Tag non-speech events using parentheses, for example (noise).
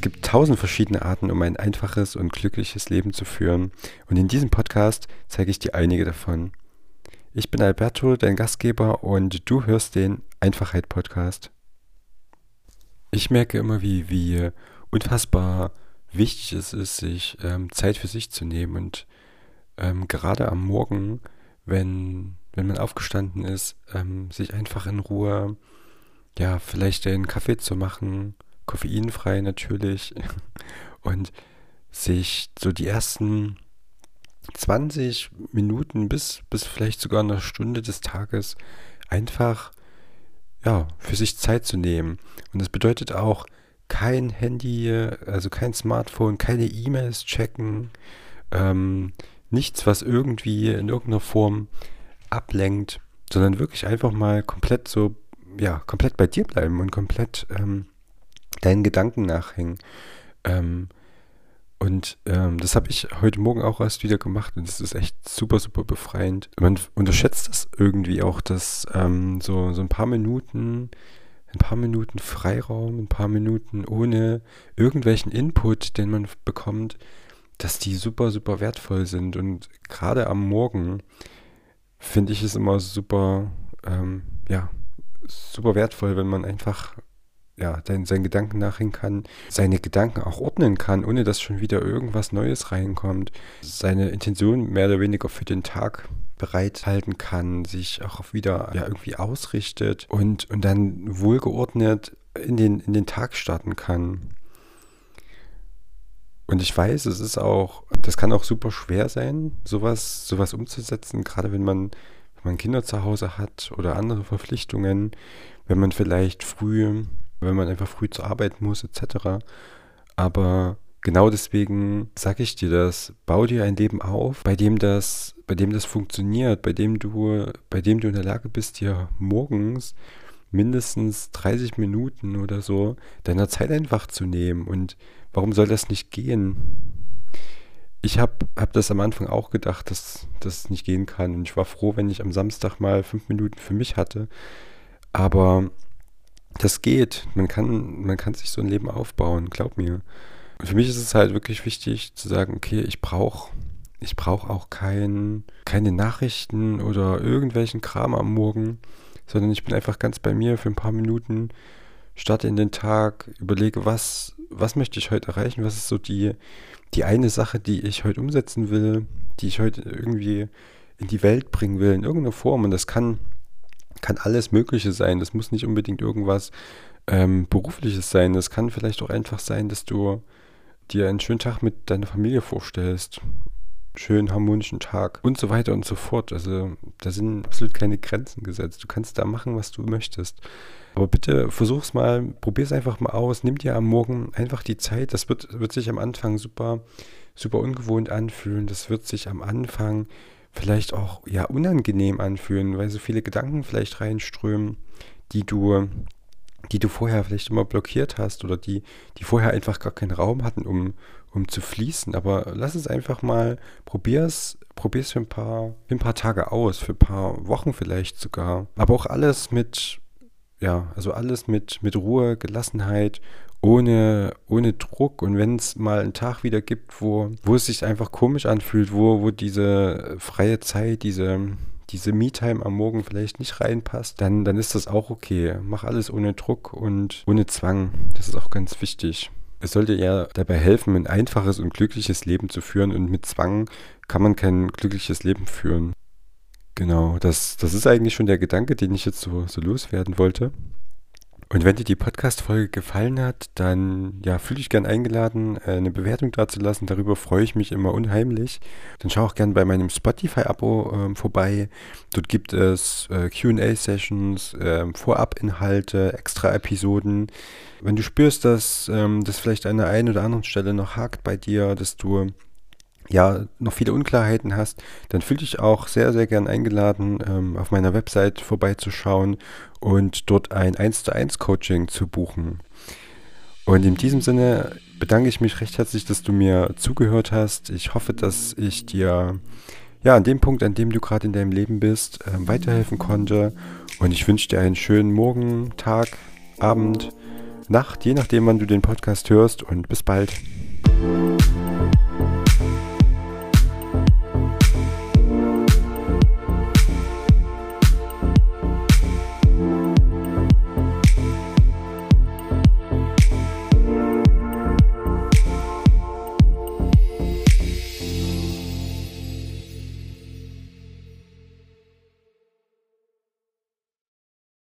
tausend verschiedene Arten, um ein einfaches und glückliches Leben zu führen. Und in diesem Podcast zeige ich dir einige davon. Ich bin Alberto, dein Gastgeber, und du hörst den Einfachheit Podcast. Ich merke immer, wie, wie unfassbar wichtig es ist, sich ähm, Zeit für sich zu nehmen. Und ähm, gerade am Morgen, wenn, wenn man aufgestanden ist, ähm, sich einfach in Ruhe, ja, vielleicht einen Kaffee zu machen, koffeinfrei natürlich, (laughs) und sich so die ersten 20 Minuten bis, bis vielleicht sogar eine Stunde des Tages einfach ja, für sich Zeit zu nehmen. Und das bedeutet auch kein Handy, also kein Smartphone, keine E-Mails checken, ähm, nichts, was irgendwie in irgendeiner Form ablenkt, sondern wirklich einfach mal komplett so, ja, komplett bei dir bleiben und komplett ähm, deinen Gedanken nachhängen. Ähm, und ähm, das habe ich heute Morgen auch erst wieder gemacht und es ist echt super, super befreiend. Man unterschätzt das irgendwie auch, dass ähm, so, so ein paar Minuten, ein paar Minuten Freiraum, ein paar Minuten ohne irgendwelchen Input, den man bekommt, dass die super, super wertvoll sind. Und gerade am Morgen finde ich es immer super, ähm, ja, super wertvoll, wenn man einfach ja, den, seinen Gedanken nachhängen kann, seine Gedanken auch ordnen kann, ohne dass schon wieder irgendwas Neues reinkommt, seine Intention mehr oder weniger für den Tag bereithalten kann, sich auch wieder ja, irgendwie ausrichtet und, und dann wohlgeordnet in den, in den Tag starten kann. Und ich weiß, es ist auch, das kann auch super schwer sein, sowas, sowas umzusetzen, gerade wenn man, wenn man Kinder zu Hause hat oder andere Verpflichtungen, wenn man vielleicht früh wenn man einfach früh zur Arbeit muss, etc. Aber genau deswegen sage ich dir das, bau dir ein Leben auf, bei dem das, bei dem das funktioniert, bei dem du, bei dem du in der Lage bist, dir morgens mindestens 30 Minuten oder so deiner Zeit einfach zu nehmen. Und warum soll das nicht gehen? Ich habe hab das am Anfang auch gedacht, dass das nicht gehen kann. Und ich war froh, wenn ich am Samstag mal fünf Minuten für mich hatte. Aber das geht. Man kann, man kann sich so ein Leben aufbauen, glaub mir. Und für mich ist es halt wirklich wichtig zu sagen, okay, ich brauche ich brauch auch kein, keine Nachrichten oder irgendwelchen Kram am Morgen, sondern ich bin einfach ganz bei mir für ein paar Minuten, starte in den Tag, überlege, was, was möchte ich heute erreichen, was ist so die, die eine Sache, die ich heute umsetzen will, die ich heute irgendwie in die Welt bringen will, in irgendeiner Form. Und das kann kann alles Mögliche sein. Das muss nicht unbedingt irgendwas ähm, Berufliches sein. Das kann vielleicht auch einfach sein, dass du dir einen schönen Tag mit deiner Familie vorstellst. Schönen harmonischen Tag und so weiter und so fort. Also da sind absolut keine Grenzen gesetzt. Du kannst da machen, was du möchtest. Aber bitte versuch's mal, probier's einfach mal aus. Nimm dir am Morgen einfach die Zeit. Das wird, wird sich am Anfang super, super ungewohnt anfühlen. Das wird sich am Anfang vielleicht auch ja unangenehm anfühlen, weil so viele Gedanken vielleicht reinströmen, die du, die du vorher vielleicht immer blockiert hast oder die, die vorher einfach gar keinen Raum hatten, um, um zu fließen. Aber lass es einfach mal, probier's, probier's für ein paar, für ein paar Tage aus, für ein paar Wochen vielleicht sogar. Aber auch alles mit, ja, also alles mit, mit Ruhe, Gelassenheit ohne, ohne Druck. Und wenn es mal einen Tag wieder gibt, wo, wo es sich einfach komisch anfühlt, wo, wo diese freie Zeit, diese, diese Me-Time am Morgen vielleicht nicht reinpasst, dann, dann ist das auch okay. Mach alles ohne Druck und ohne Zwang. Das ist auch ganz wichtig. Es sollte ja dabei helfen, ein einfaches und glückliches Leben zu führen und mit Zwang kann man kein glückliches Leben führen. Genau, das, das ist eigentlich schon der Gedanke, den ich jetzt so, so loswerden wollte. Und wenn dir die Podcast-Folge gefallen hat, dann ja, fühle dich gern eingeladen, äh, eine Bewertung dazulassen. Darüber freue ich mich immer unheimlich. Dann schau auch gern bei meinem Spotify-Abo äh, vorbei. Dort gibt es äh, QA-Sessions, äh, Vorab-Inhalte, extra Episoden. Wenn du spürst, dass ähm, das vielleicht an der einen oder anderen Stelle noch hakt bei dir, dass du ja, noch viele Unklarheiten hast, dann fühl dich auch sehr, sehr gern eingeladen, ähm, auf meiner Website vorbeizuschauen und dort ein 1 zu 1 Coaching zu buchen. Und in diesem Sinne bedanke ich mich recht herzlich, dass du mir zugehört hast. Ich hoffe, dass ich dir ja an dem Punkt, an dem du gerade in deinem Leben bist, äh, weiterhelfen konnte. Und ich wünsche dir einen schönen Morgen, Tag, Abend Nacht, je nachdem, wann du den Podcast hörst und bis bald.